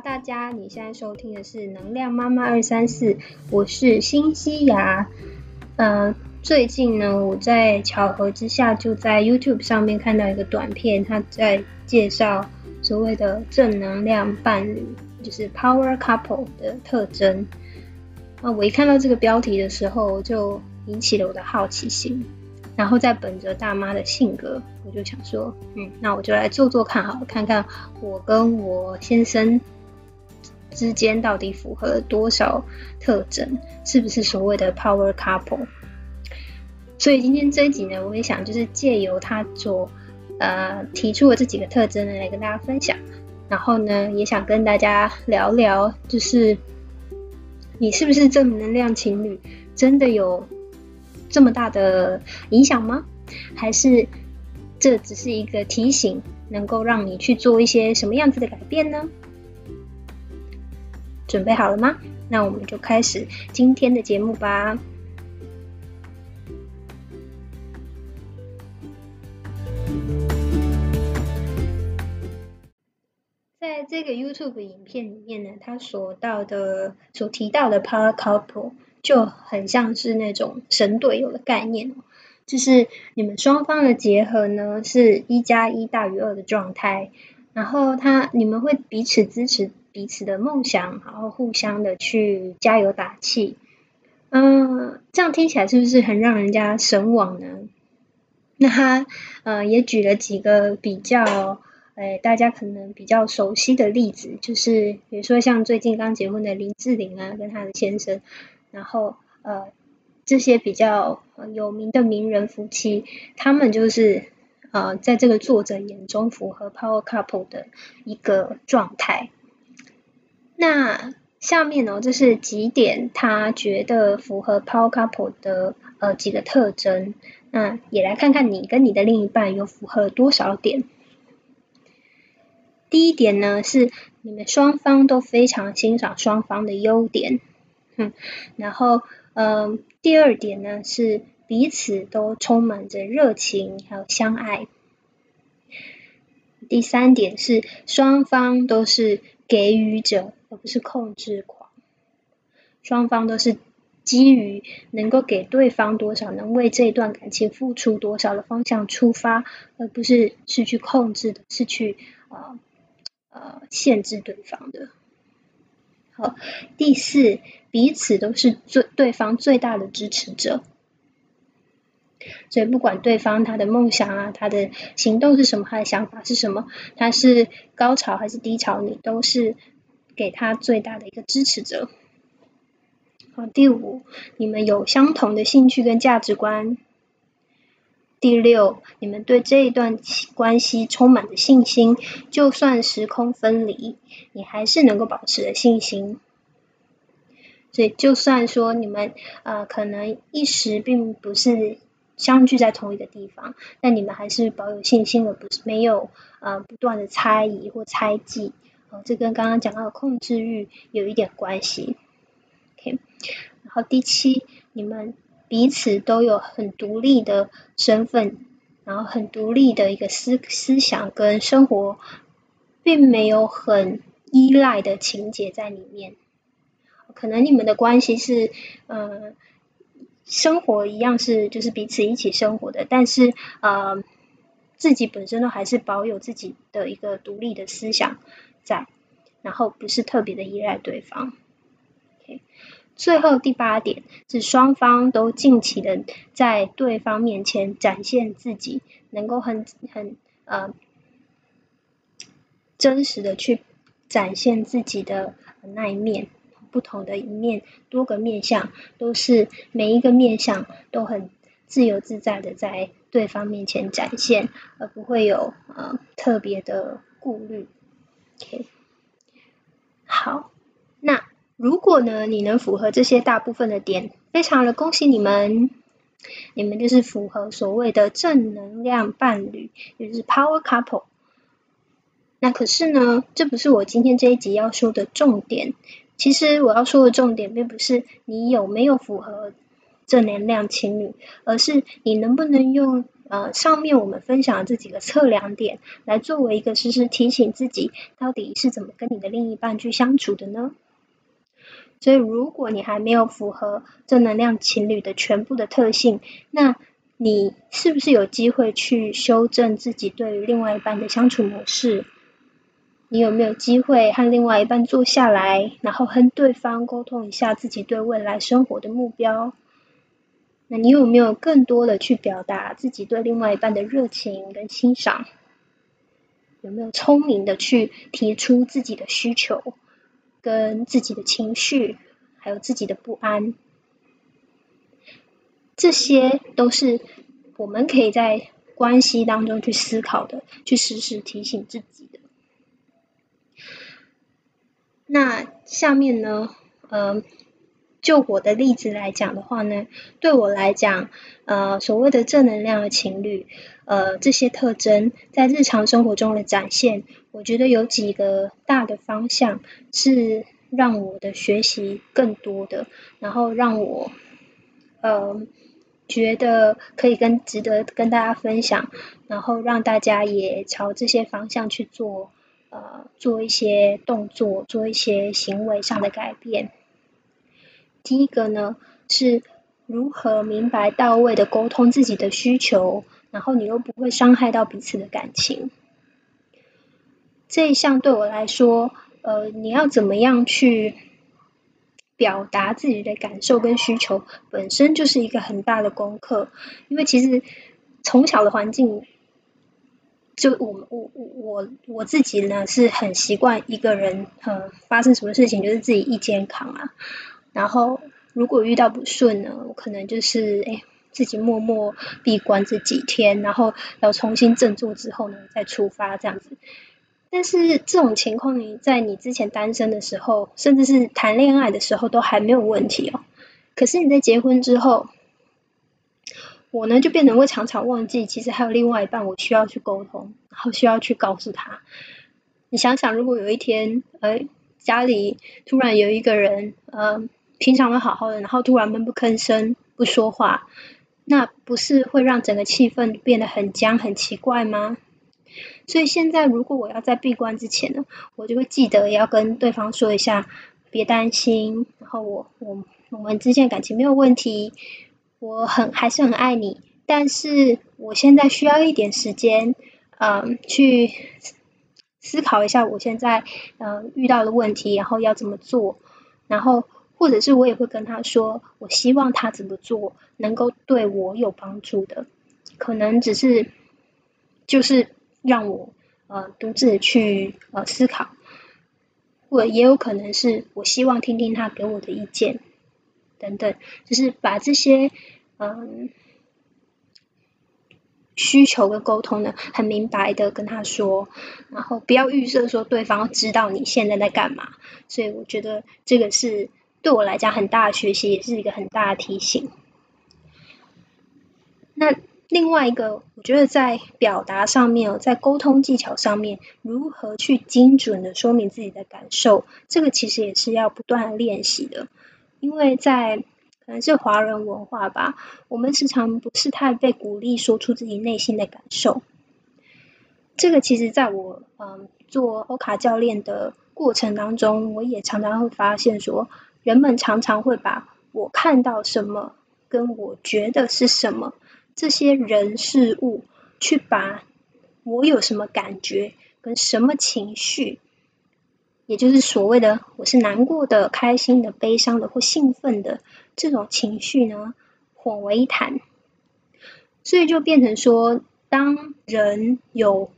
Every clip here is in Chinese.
大家，你现在收听的是能量妈妈二三四，我是新西亚。呃，最近呢，我在巧合之下就在 YouTube 上面看到一个短片，他在介绍所谓的正能量伴侣，就是 Power Couple 的特征。啊，我一看到这个标题的时候，就引起了我的好奇心。然后在本着大妈的性格，我就想说，嗯，那我就来做做看，好，看看我跟我先生之间到底符合多少特征，是不是所谓的 power couple。所以今天这一集呢，我也想就是借由他所呃提出的这几个特征呢，来跟大家分享。然后呢，也想跟大家聊聊，就是你是不是正能量情侣，真的有？这么大的影响吗？还是这只是一个提醒，能够让你去做一些什么样子的改变呢？准备好了吗？那我们就开始今天的节目吧。在这个 YouTube 影片里面呢，他所到的、所提到的 Power Couple。就很像是那种神队友的概念，就是你们双方的结合呢是一加一大于二的状态，然后他你们会彼此支持彼此的梦想，然后互相的去加油打气，嗯，这样听起来是不是很让人家神往呢？那他呃也举了几个比较，呃，大家可能比较熟悉的例子，就是比如说像最近刚结婚的林志玲啊，跟她的先生。然后呃，这些比较有名的名人夫妻，他们就是呃，在这个作者眼中符合 power couple 的一个状态。那下面呢，这是几点他觉得符合 power couple 的呃几个特征。那也来看看你跟你的另一半有符合多少点。第一点呢，是你们双方都非常欣赏双方的优点。嗯，然后，嗯，第二点呢是彼此都充满着热情，还有相爱。第三点是双方都是给予者，而不是控制狂。双方都是基于能够给对方多少，能为这段感情付出多少的方向出发，而不是是去控制的，是去呃呃限制对方的。好，第四，彼此都是最对方最大的支持者，所以不管对方他的梦想啊，他的行动是什么，他的想法是什么，他是高潮还是低潮，你都是给他最大的一个支持者。好，第五，你们有相同的兴趣跟价值观。第六，你们对这一段关系充满着信心，就算时空分离，你还是能够保持着信心。所以，就算说你们呃可能一时并不是相聚在同一个地方，但你们还是保有信心，而不是没有呃不断的猜疑或猜忌。哦，这跟刚刚讲到的控制欲有一点关系。OK，然后第七，你们。彼此都有很独立的身份，然后很独立的一个思思想跟生活，并没有很依赖的情节在里面。可能你们的关系是，呃，生活一样是就是彼此一起生活的，但是呃，自己本身都还是保有自己的一个独立的思想在，然后不是特别的依赖对方。最后第八点是双方都尽情的在对方面前展现自己，能够很很呃真实的去展现自己的那一面，不同的一面，多个面相都是每一个面相都很自由自在的在对方面前展现，而不会有呃特别的顾虑。OK，好，那。如果呢，你能符合这些大部分的点，非常的恭喜你们，你们就是符合所谓的正能量伴侣，也就是 Power Couple。那可是呢，这不是我今天这一集要说的重点。其实我要说的重点，并不是你有没有符合正能量情侣，而是你能不能用呃上面我们分享的这几个测量点，来作为一个时时提醒自己，到底是怎么跟你的另一半去相处的呢？所以，如果你还没有符合正能量情侣的全部的特性，那你是不是有机会去修正自己对于另外一半的相处模式？你有没有机会和另外一半坐下来，然后和对方沟通一下自己对未来生活的目标？那你有没有更多的去表达自己对另外一半的热情跟欣赏？有没有聪明的去提出自己的需求？跟自己的情绪，还有自己的不安，这些都是我们可以在关系当中去思考的，去时时提醒自己的。那下面呢，呃，就我的例子来讲的话呢，对我来讲，呃，所谓的正能量的情侣，呃，这些特征在日常生活中的展现。我觉得有几个大的方向是让我的学习更多的，然后让我呃觉得可以跟值得跟大家分享，然后让大家也朝这些方向去做呃做一些动作，做一些行为上的改变。第一个呢是如何明白到位的沟通自己的需求，然后你又不会伤害到彼此的感情。这一项对我来说，呃，你要怎么样去表达自己的感受跟需求，本身就是一个很大的功课。因为其实从小的环境，就我我我我自己呢是很习惯一个人，呃，发生什么事情就是自己一肩扛啊。然后如果遇到不顺呢，我可能就是哎自己默默闭关这几天，然后要重新振作之后呢再出发这样子。但是这种情况，你在你之前单身的时候，甚至是谈恋爱的时候，都还没有问题哦。可是你在结婚之后，我呢就变成会常常忘记，其实还有另外一半，我需要去沟通，然后需要去告诉他。你想想，如果有一天，哎，家里突然有一个人，嗯，平常都好好的，然后突然闷不吭声，不说话，那不是会让整个气氛变得很僵、很奇怪吗？所以现在，如果我要在闭关之前呢，我就会记得要跟对方说一下，别担心，然后我我我们之间感情没有问题，我很还是很爱你，但是我现在需要一点时间，嗯，去思考一下我现在嗯遇到的问题，然后要怎么做，然后或者是我也会跟他说，我希望他怎么做能够对我有帮助的，可能只是就是。让我呃独自去呃思考，或也有可能是我希望听听他给我的意见等等，就是把这些嗯需求跟沟通呢很明白的跟他说，然后不要预设说对方知道你现在在干嘛，所以我觉得这个是对我来讲很大的学习，也是一个很大的提醒。那。另外一个，我觉得在表达上面，在沟通技巧上面，如何去精准的说明自己的感受，这个其实也是要不断练习的。因为在可能是华人文化吧，我们时常不是太被鼓励说出自己内心的感受。这个其实在我嗯做欧卡教练的过程当中，我也常常会发现说，人们常常会把我看到什么跟我觉得是什么。这些人事物，去把我有什么感觉跟什么情绪，也就是所谓的我是难过的、开心的、悲伤的或兴奋的这种情绪呢，混为一谈，所以就变成说，当人有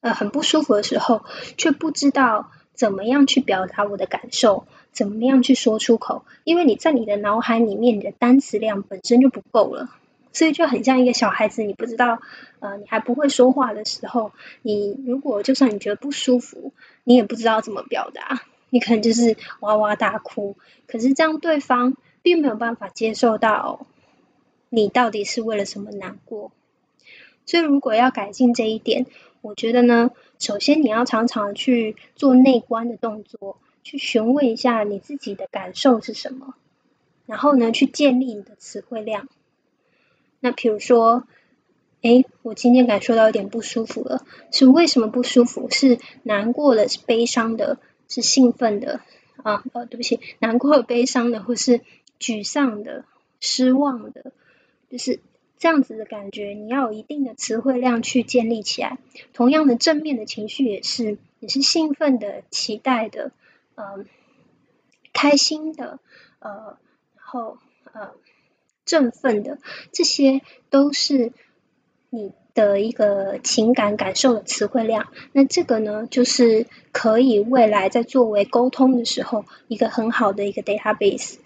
呃很不舒服的时候，却不知道怎么样去表达我的感受，怎么样去说出口，因为你在你的脑海里面，你的单词量本身就不够了。所以就很像一个小孩子，你不知道，呃，你还不会说话的时候，你如果就算你觉得不舒服，你也不知道怎么表达，你可能就是哇哇大哭。可是这样对方并没有办法接受到你到底是为了什么难过。所以如果要改进这一点，我觉得呢，首先你要常常去做内观的动作，去询问一下你自己的感受是什么，然后呢，去建立你的词汇量。那比如说，哎，我今天感受到有点不舒服了，是为什么不舒服？是难过的，是悲伤的，是兴奋的啊？呃，对不起，难过、悲伤的，或是沮丧的、失望的，就是这样子的感觉。你要有一定的词汇量去建立起来。同样的，正面的情绪也是，也是兴奋的、期待的、呃，开心的，呃，然后呃。振奋的，这些都是你的一个情感感受的词汇量。那这个呢，就是可以未来在作为沟通的时候一个很好的一个 database。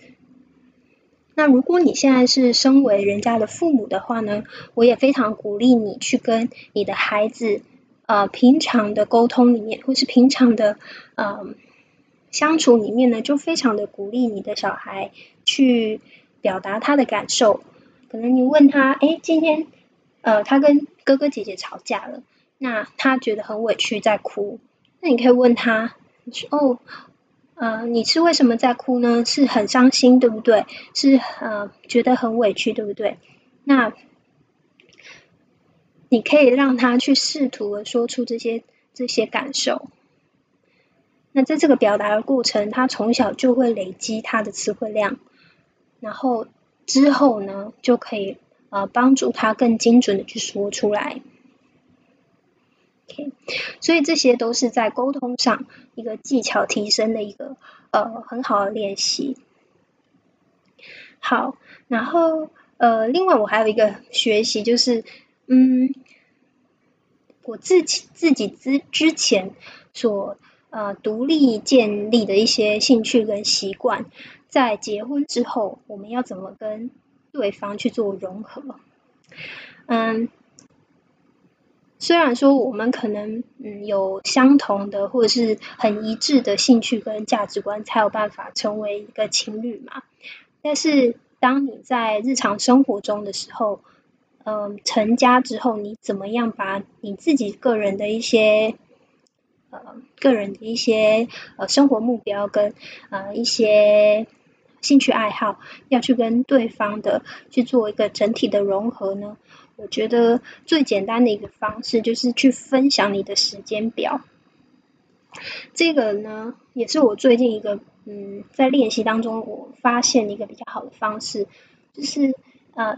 那如果你现在是身为人家的父母的话呢，我也非常鼓励你去跟你的孩子呃平常的沟通里面，或是平常的呃相处里面呢，就非常的鼓励你的小孩去。表达他的感受，可能你问他，哎，今天呃，他跟哥哥姐姐吵架了，那他觉得很委屈，在哭。那你可以问他，哦，呃，你是为什么在哭呢？是很伤心，对不对？是呃，觉得很委屈，对不对？那你可以让他去试图的说出这些这些感受。那在这个表达的过程，他从小就会累积他的词汇量。然后之后呢，就可以呃帮助他更精准的去说出来。OK，所以这些都是在沟通上一个技巧提升的一个呃很好的练习。好，然后呃另外我还有一个学习就是嗯我自己自己之之前所呃独立建立的一些兴趣跟习惯。在结婚之后，我们要怎么跟对方去做融合？嗯，虽然说我们可能嗯有相同的或者是很一致的兴趣跟价值观，才有办法成为一个情侣嘛。但是当你在日常生活中的时候，嗯，成家之后，你怎么样把你自己个人的一些呃个人的一些呃生活目标跟呃一些兴趣爱好要去跟对方的去做一个整体的融合呢？我觉得最简单的一个方式就是去分享你的时间表。这个呢，也是我最近一个嗯在练习当中我发现一个比较好的方式，就是呃，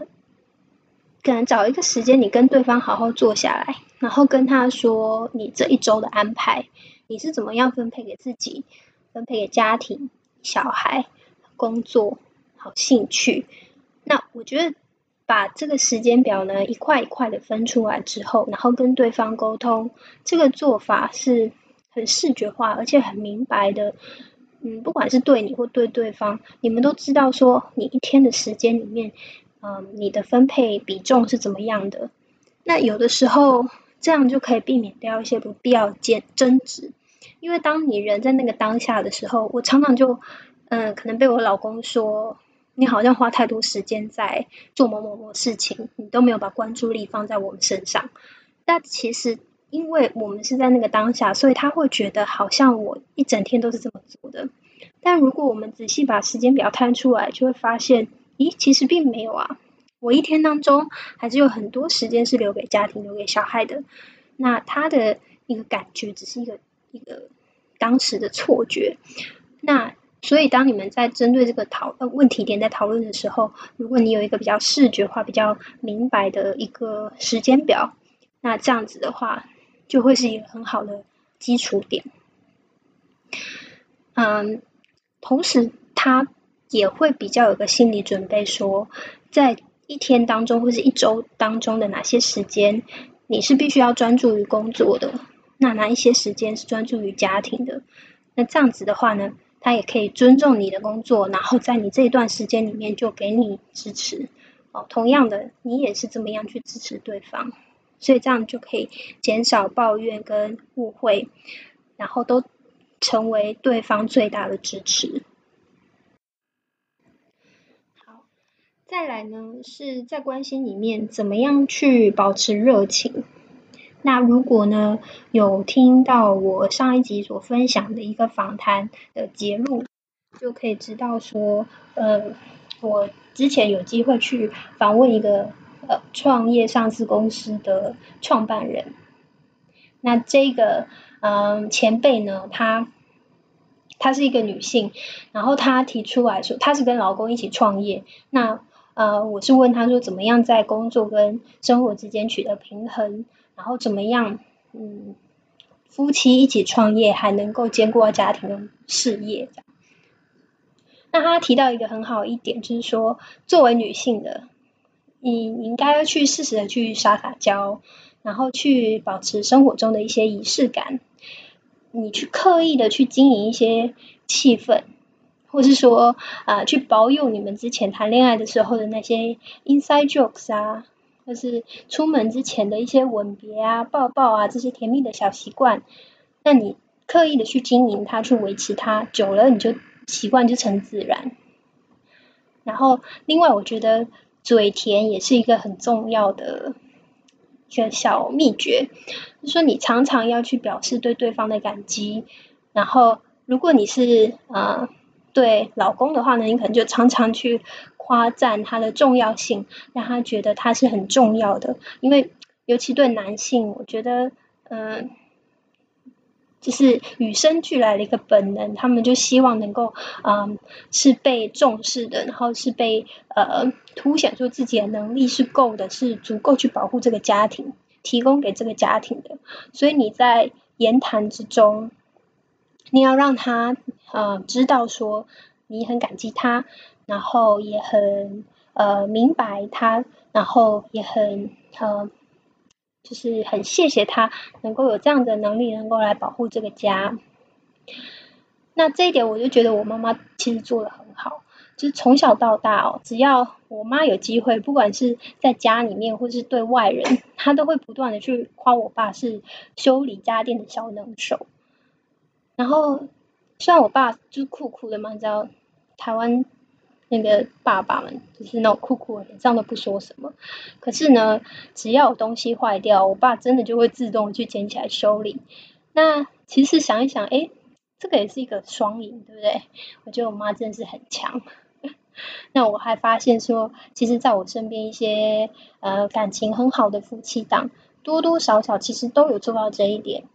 可能找一个时间，你跟对方好好坐下来，然后跟他说你这一周的安排，你是怎么样分配给自己，分配给家庭、小孩。工作好兴趣，那我觉得把这个时间表呢一块一块的分出来之后，然后跟对方沟通，这个做法是很视觉化而且很明白的。嗯，不管是对你或对对方，你们都知道说你一天的时间里面，嗯，你的分配比重是怎么样的。那有的时候这样就可以避免掉一些不必要争争执，因为当你人在那个当下的时候，我常常就。嗯，可能被我老公说，你好像花太多时间在做某某某事情，你都没有把关注力放在我们身上。但其实，因为我们是在那个当下，所以他会觉得好像我一整天都是这么做的。但如果我们仔细把时间表摊出来，就会发现，咦，其实并没有啊。我一天当中还是有很多时间是留给家庭、留给小孩的。那他的一个感觉只是一个一个当时的错觉。那所以，当你们在针对这个讨论问题点在讨论的时候，如果你有一个比较视觉化、比较明白的一个时间表，那这样子的话，就会是一个很好的基础点。嗯，同时他也会比较有个心理准备，说在一天当中或是一周当中的哪些时间，你是必须要专注于工作的，那哪一些时间是专注于家庭的？那这样子的话呢？他也可以尊重你的工作，然后在你这一段时间里面就给你支持。哦，同样的，你也是这么样去支持对方，所以这样就可以减少抱怨跟误会，然后都成为对方最大的支持。好，再来呢，是在关系里面怎么样去保持热情。那如果呢，有听到我上一集所分享的一个访谈的节录，就可以知道说，呃，我之前有机会去访问一个呃创业上市公司的创办人。那这个嗯前辈呢，她她是一个女性，然后她提出来说，她是跟老公一起创业。那呃，我是问她说，怎么样在工作跟生活之间取得平衡，然后怎么样嗯夫妻一起创业还能够兼顾到家庭的事业。那他提到一个很好一点，就是说，作为女性的，你你应该要去适时的去撒撒娇。然后去保持生活中的一些仪式感，你去刻意的去经营一些气氛，或是说啊，去保有你们之前谈恋爱的时候的那些 inside jokes 啊，或是出门之前的一些吻别啊、抱抱啊这些甜蜜的小习惯，那你刻意的去经营它，去维持它，久了你就习惯就成自然。然后另外，我觉得嘴甜也是一个很重要的。一个小秘诀，就说你常常要去表示对对方的感激，然后如果你是呃对老公的话呢，你可能就常常去夸赞他的重要性，让他觉得他是很重要的。因为尤其对男性，我觉得嗯。就是与生俱来的一个本能，他们就希望能够，嗯，是被重视的，然后是被呃凸显出自己的能力是够的，是足够去保护这个家庭，提供给这个家庭的。所以你在言谈之中，你要让他呃知道说你很感激他，然后也很呃明白他，然后也很呃。就是很谢谢他能够有这样的能力，能够来保护这个家。那这一点，我就觉得我妈妈其实做的很好。就是从小到大哦，只要我妈有机会，不管是在家里面或是对外人，她都会不断的去夸我爸是修理家电的小能手。然后，虽然我爸就酷酷的嘛，你知道台湾。那个爸爸们就是那种酷酷的，脸上都不说什么。可是呢，只要有东西坏掉，我爸真的就会自动去捡起来修理。那其实想一想，哎，这个也是一个双赢，对不对？我觉得我妈真的是很强。那我还发现说，其实在我身边一些呃感情很好的夫妻档，多多少少其实都有做到这一点。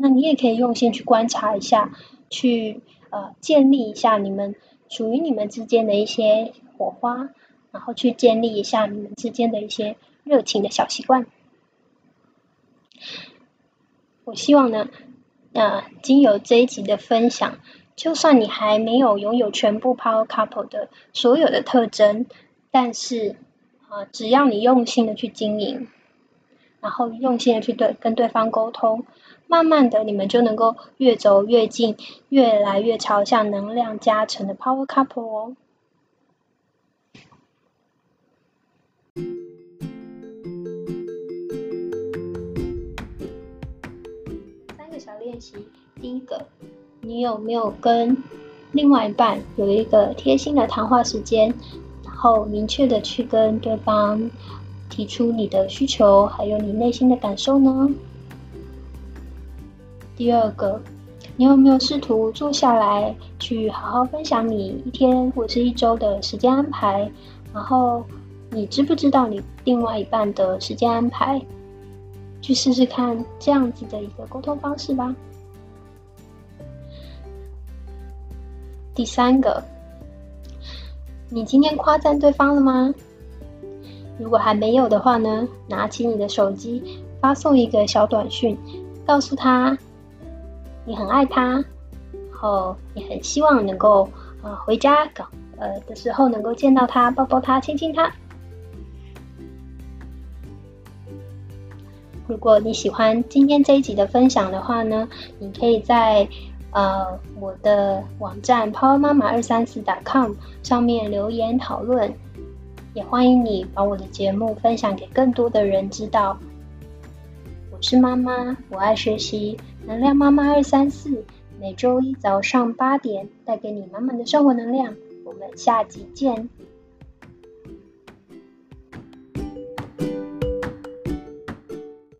那你也可以用心去观察一下，去呃建立一下你们。属于你们之间的一些火花，然后去建立一下你们之间的一些热情的小习惯。我希望呢，呃，经由这一集的分享，就算你还没有拥有全部 Power Couple 的所有的特征，但是啊，只要你用心的去经营，然后用心的去对跟对方沟通。慢慢的，你们就能够越走越近，越来越朝向能量加成的 Power Couple 哦。三个小练习，第一个，你有没有跟另外一半有一个贴心的谈话时间，然后明确的去跟对方提出你的需求，还有你内心的感受呢？第二个，你有没有试图坐下来去好好分享你一天或是一周的时间安排？然后你知不知道你另外一半的时间安排？去试试看这样子的一个沟通方式吧。第三个，你今天夸赞对方了吗？如果还没有的话呢，拿起你的手机，发送一个小短讯，告诉他。你很爱他，然后也很希望能够呃回家搞呃的时候能够见到他，抱抱他，亲亲他。如果你喜欢今天这一集的分享的话呢，你可以在呃我的网站 power 妈妈二三四 .com 上面留言讨论，也欢迎你把我的节目分享给更多的人知道。我是妈妈，我爱学习。能量妈妈二三四，每周一早上八点带给你满满的生活能量。我们下集见。